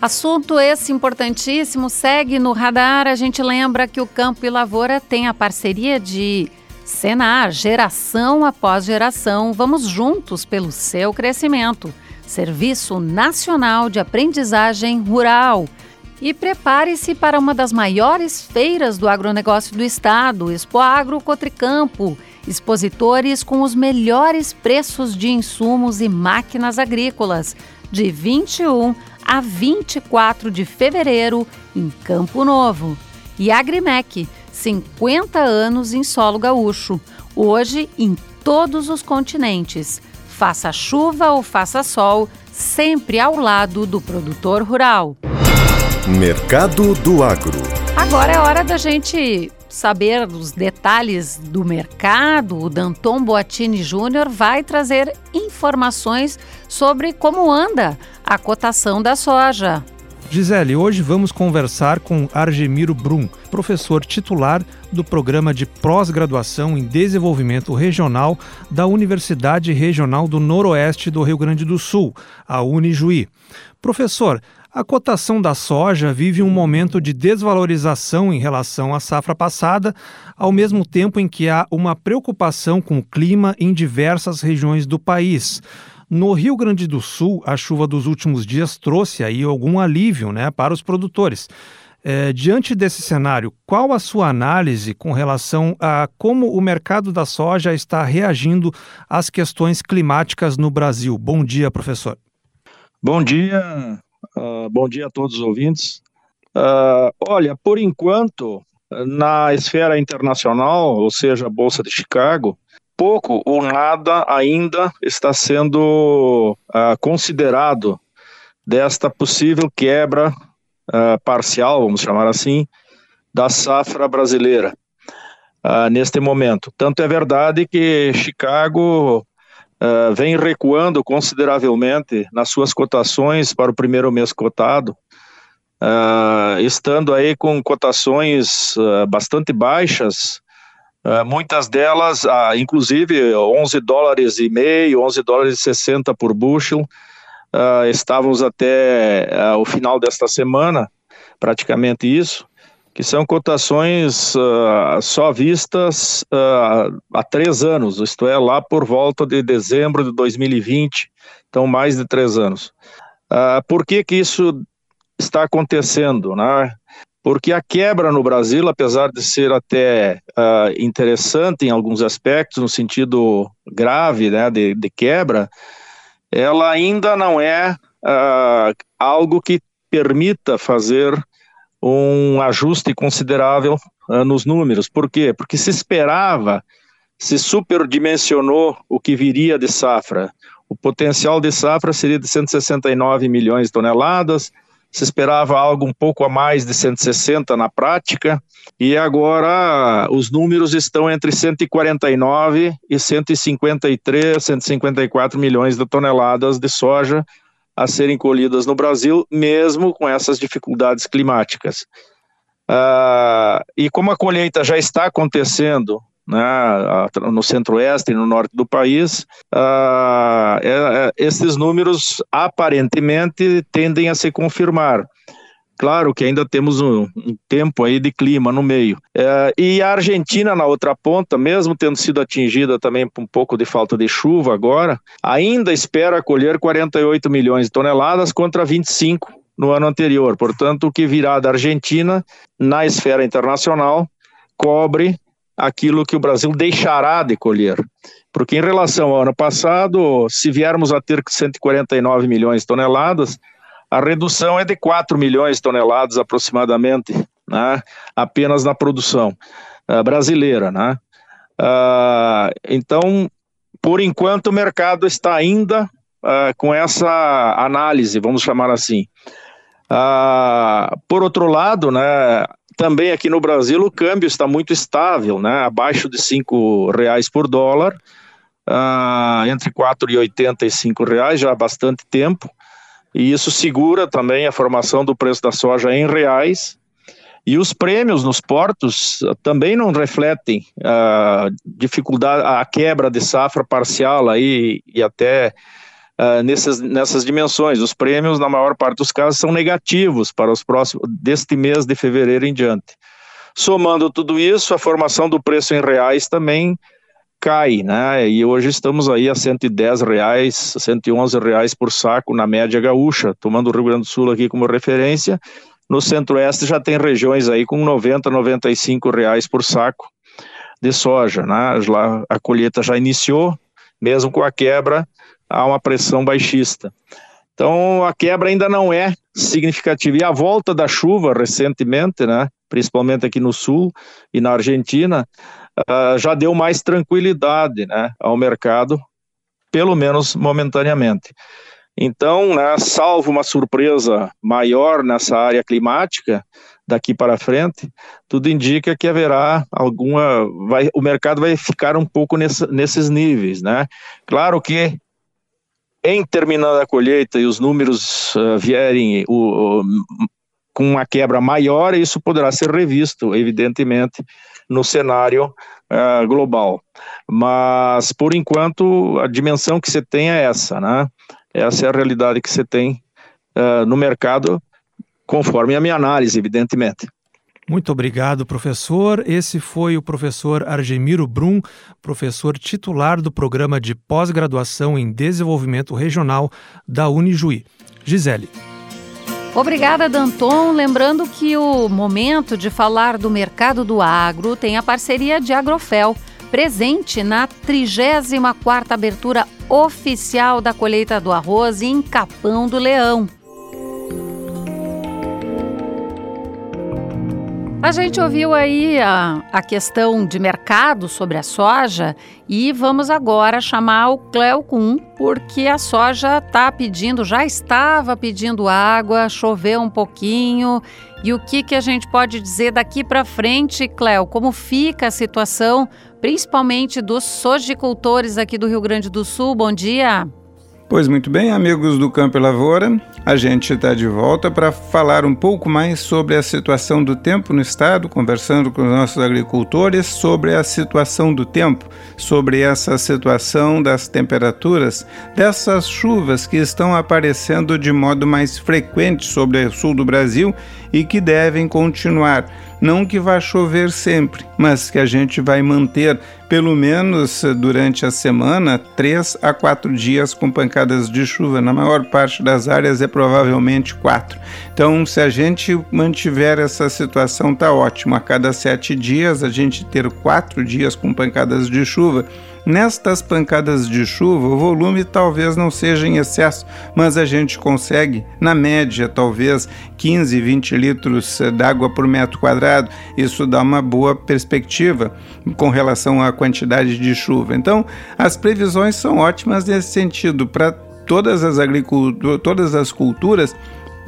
Assunto esse importantíssimo segue no radar. A gente lembra que o Campo e Lavoura tem a parceria de Senar, geração após geração, vamos juntos pelo seu crescimento. Serviço Nacional de Aprendizagem Rural. E prepare-se para uma das maiores feiras do agronegócio do estado, Expo Agro Cotricampo. Expositores com os melhores preços de insumos e máquinas agrícolas, de 21 a 24 de fevereiro, em Campo Novo. E Agrimec 50 anos em solo gaúcho, hoje em todos os continentes. Faça chuva ou faça sol, sempre ao lado do produtor rural. Mercado do Agro. Agora é hora da gente saber os detalhes do mercado. O Danton Boatini Júnior vai trazer informações sobre como anda a cotação da soja. Gisele, hoje vamos conversar com Argemiro Brum, professor titular do programa de pós-graduação em desenvolvimento regional da Universidade Regional do Noroeste do Rio Grande do Sul, a Unijuí. Professor, a cotação da soja vive um momento de desvalorização em relação à safra passada, ao mesmo tempo em que há uma preocupação com o clima em diversas regiões do país. No Rio Grande do Sul, a chuva dos últimos dias trouxe aí algum alívio né, para os produtores. É, diante desse cenário, qual a sua análise com relação a como o mercado da soja está reagindo às questões climáticas no Brasil? Bom dia, professor. Bom dia, uh, bom dia a todos os ouvintes. Uh, olha, por enquanto, na esfera internacional, ou seja, a Bolsa de Chicago, pouco ou nada ainda está sendo uh, considerado desta possível quebra uh, parcial, vamos chamar assim, da safra brasileira uh, neste momento. Tanto é verdade que Chicago vem recuando consideravelmente nas suas cotações para o primeiro mês cotado, estando aí com cotações bastante baixas Uh, muitas delas, uh, inclusive 11 dólares e meio, 11 dólares e 60 por bushel, uh, estávamos até o final desta semana, praticamente isso, que são cotações só vistas há três anos, isto é, lá por volta de dezembro de 2020, então mais de três anos. por que que isso está acontecendo, né? Porque a quebra no Brasil, apesar de ser até uh, interessante em alguns aspectos, no sentido grave né, de, de quebra, ela ainda não é uh, algo que permita fazer um ajuste considerável uh, nos números. Por quê? Porque se esperava, se superdimensionou o que viria de safra. O potencial de safra seria de 169 milhões de toneladas, se esperava algo um pouco a mais de 160 na prática, e agora os números estão entre 149 e 153, 154 milhões de toneladas de soja a serem colhidas no Brasil, mesmo com essas dificuldades climáticas. Uh, e como a colheita já está acontecendo né, no centro-oeste e no norte do país, uh, é, esses números aparentemente tendem a se confirmar. Claro que ainda temos um, um tempo aí de clima no meio. É, e a Argentina, na outra ponta, mesmo tendo sido atingida também por um pouco de falta de chuva agora, ainda espera colher 48 milhões de toneladas contra 25 no ano anterior. Portanto, o que virá da Argentina na esfera internacional cobre aquilo que o Brasil deixará de colher. Porque em relação ao ano passado, se viermos a ter 149 milhões de toneladas, a redução é de 4 milhões de toneladas aproximadamente, né, apenas na produção uh, brasileira. Né? Uh, então, por enquanto, o mercado está ainda uh, com essa análise, vamos chamar assim. por outro lado, né, também aqui no Brasil o câmbio está muito estável, né, abaixo de R$ reais por dólar, entre R$ 4,80 e R$ reais já há bastante tempo e isso segura também a formação do preço da soja em reais. E os prêmios nos portos uh, também não refletem a uh, dificuldade, a quebra de safra parcial aí e até uh, nessas, nessas dimensões. Os prêmios, na maior parte dos casos, são negativos para os próximos, deste mês de fevereiro em diante. Somando tudo isso, a formação do preço em reais também cai, né? E hoje estamos aí a 110 reais, 111 reais por saco na média gaúcha, tomando o Rio Grande do Sul aqui como referência. No centro-oeste já tem regiões aí com 90, 95 reais por saco de soja, né? Lá a colheita já iniciou, mesmo com a quebra, há uma pressão baixista. Então a quebra ainda não é significativa. E a volta da chuva recentemente, né? Principalmente aqui no sul e na Argentina, uh, já deu mais tranquilidade né, ao mercado, pelo menos momentaneamente. Então, né, salvo uma surpresa maior nessa área climática, daqui para frente, tudo indica que haverá alguma. Vai, o mercado vai ficar um pouco nesse, nesses níveis. Né? Claro que em terminando a colheita e os números uh, vierem o, o, com uma quebra maior, isso poderá ser revisto, evidentemente, no cenário uh, global. Mas, por enquanto, a dimensão que você tem é essa, né? Essa é a realidade que você tem uh, no mercado, conforme a minha análise, evidentemente. Muito obrigado, professor. Esse foi o professor Argemiro Brum, professor titular do programa de pós-graduação em desenvolvimento regional da Unijuí. Gisele. Obrigada, Danton. Lembrando que o momento de falar do mercado do agro tem a parceria de Agrofel, presente na 34ª abertura oficial da colheita do arroz em Capão do Leão. A gente ouviu aí a, a questão de mercado sobre a soja e vamos agora chamar o Cleo Kuhn, porque a soja está pedindo, já estava pedindo água, choveu um pouquinho. E o que, que a gente pode dizer daqui para frente, Cleo? Como fica a situação, principalmente dos sojicultores aqui do Rio Grande do Sul? Bom dia. Pois muito bem, amigos do Campo e Lavoura, a gente está de volta para falar um pouco mais sobre a situação do tempo no estado, conversando com os nossos agricultores sobre a situação do tempo, sobre essa situação das temperaturas, dessas chuvas que estão aparecendo de modo mais frequente sobre o sul do Brasil e que devem continuar. Não que vá chover sempre, mas que a gente vai manter pelo menos durante a semana três a quatro dias com pancadas de chuva. Na maior parte das áreas é provavelmente quatro. Então, se a gente mantiver essa situação, tá ótimo. A cada sete dias a gente ter quatro dias com pancadas de chuva Nestas pancadas de chuva, o volume talvez não seja em excesso, mas a gente consegue, na média, talvez 15, 20 litros d'água por metro quadrado. Isso dá uma boa perspectiva com relação à quantidade de chuva. Então, as previsões são ótimas nesse sentido para todas as agriculturas, todas as culturas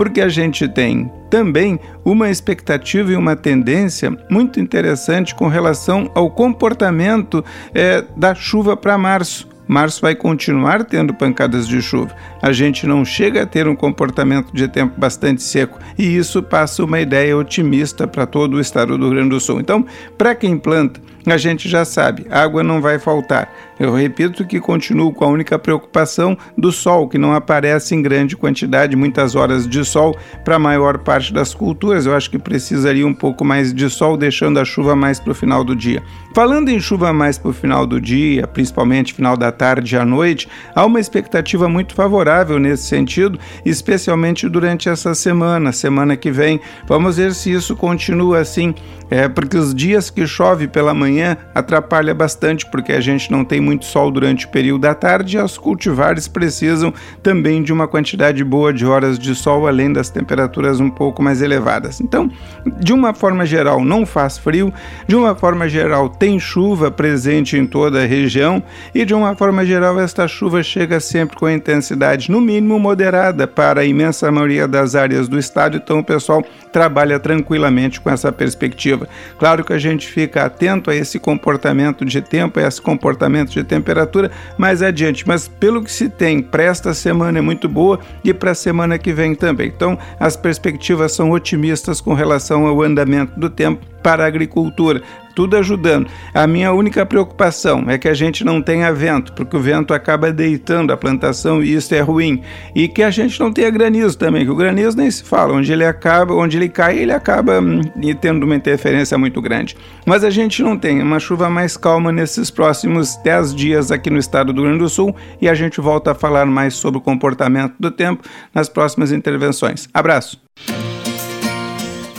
porque a gente tem também uma expectativa e uma tendência muito interessante com relação ao comportamento é, da chuva para março. março vai continuar tendo pancadas de chuva. A gente não chega a ter um comportamento de tempo bastante seco e isso passa uma ideia otimista para todo o estado do Rio Grande do Sul. Então, para quem planta, a gente já sabe, água não vai faltar. Eu repito que continuo com a única preocupação do sol, que não aparece em grande quantidade, muitas horas de sol para a maior parte das culturas. Eu acho que precisaria um pouco mais de sol, deixando a chuva mais para o final do dia. Falando em chuva mais para o final do dia, principalmente final da tarde e à noite, há uma expectativa muito favorável nesse sentido, especialmente durante essa semana, semana que vem. Vamos ver se isso continua assim, é, porque os dias que chove pela manhã atrapalha bastante, porque a gente não tem muito sol durante o período da tarde e os cultivares precisam também de uma quantidade boa de horas de sol, além das temperaturas um pouco mais elevadas. Então, de uma forma geral, não faz frio, de uma forma geral, tem chuva presente em toda a região e, de uma forma geral, esta chuva chega sempre com intensidade, no mínimo, moderada para a imensa maioria das áreas do estado, então o pessoal trabalha tranquilamente com essa perspectiva. Claro que a gente fica atento a esse comportamento de tempo, esse comportamento de temperatura mais adiante, mas pelo que se tem para esta semana é muito boa e para a semana que vem também. Então, as perspectivas são otimistas com relação ao andamento do tempo para a agricultura tudo ajudando. A minha única preocupação é que a gente não tenha vento, porque o vento acaba deitando a plantação e isso é ruim. E que a gente não tenha granizo também, que o granizo nem se fala, onde ele acaba, onde ele cai, ele acaba hum, tendo uma interferência muito grande. Mas a gente não tem uma chuva mais calma nesses próximos 10 dias aqui no estado do Rio Grande do Sul e a gente volta a falar mais sobre o comportamento do tempo nas próximas intervenções. Abraço!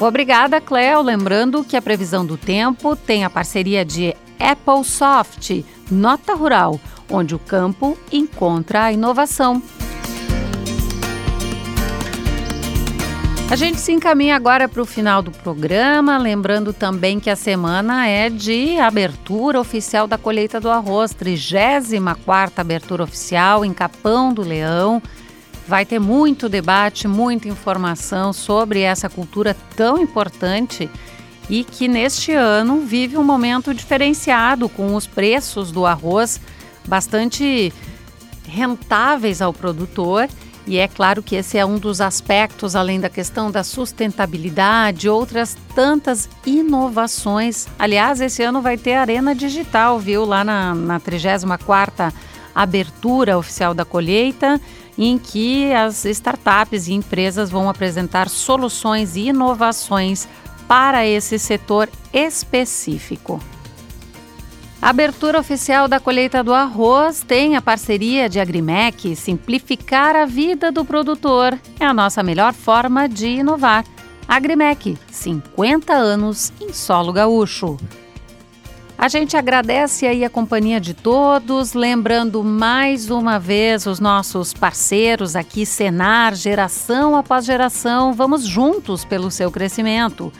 Obrigada, Cleo. Lembrando que a previsão do tempo tem a parceria de Apple Soft, Nota Rural, onde o campo encontra a inovação. A gente se encaminha agora para o final do programa, lembrando também que a semana é de abertura oficial da colheita do arroz, 34ª abertura oficial em Capão do Leão. Vai ter muito debate, muita informação sobre essa cultura tão importante e que neste ano vive um momento diferenciado com os preços do arroz bastante rentáveis ao produtor. E é claro que esse é um dos aspectos, além da questão da sustentabilidade, outras tantas inovações. Aliás, esse ano vai ter Arena Digital, viu? Lá na, na 34ª abertura oficial da colheita em que as startups e empresas vão apresentar soluções e inovações para esse setor específico. A abertura oficial da colheita do arroz tem a parceria de Agrimec. Simplificar a vida do produtor é a nossa melhor forma de inovar. Agrimec, 50 anos em solo gaúcho. A gente agradece aí a companhia de todos, lembrando mais uma vez os nossos parceiros aqui, Senar, geração após geração, vamos juntos pelo seu crescimento.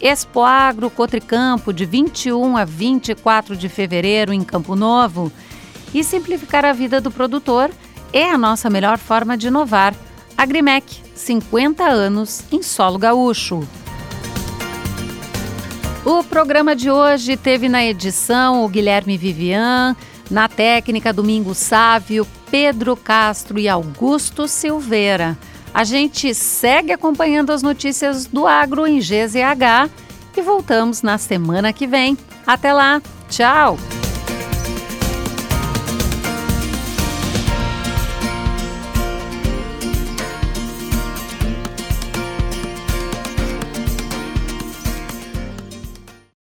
Expo Agro Cotricampo, de 21 a 24 de fevereiro em Campo Novo. E simplificar a vida do produtor é a nossa melhor forma de inovar. Agrimec, 50 anos em solo gaúcho. O programa de hoje teve na edição o Guilherme Vivian, na técnica Domingo Sávio, Pedro Castro e Augusto Silveira. A gente segue acompanhando as notícias do agro em GZH e voltamos na semana que vem. Até lá, tchau!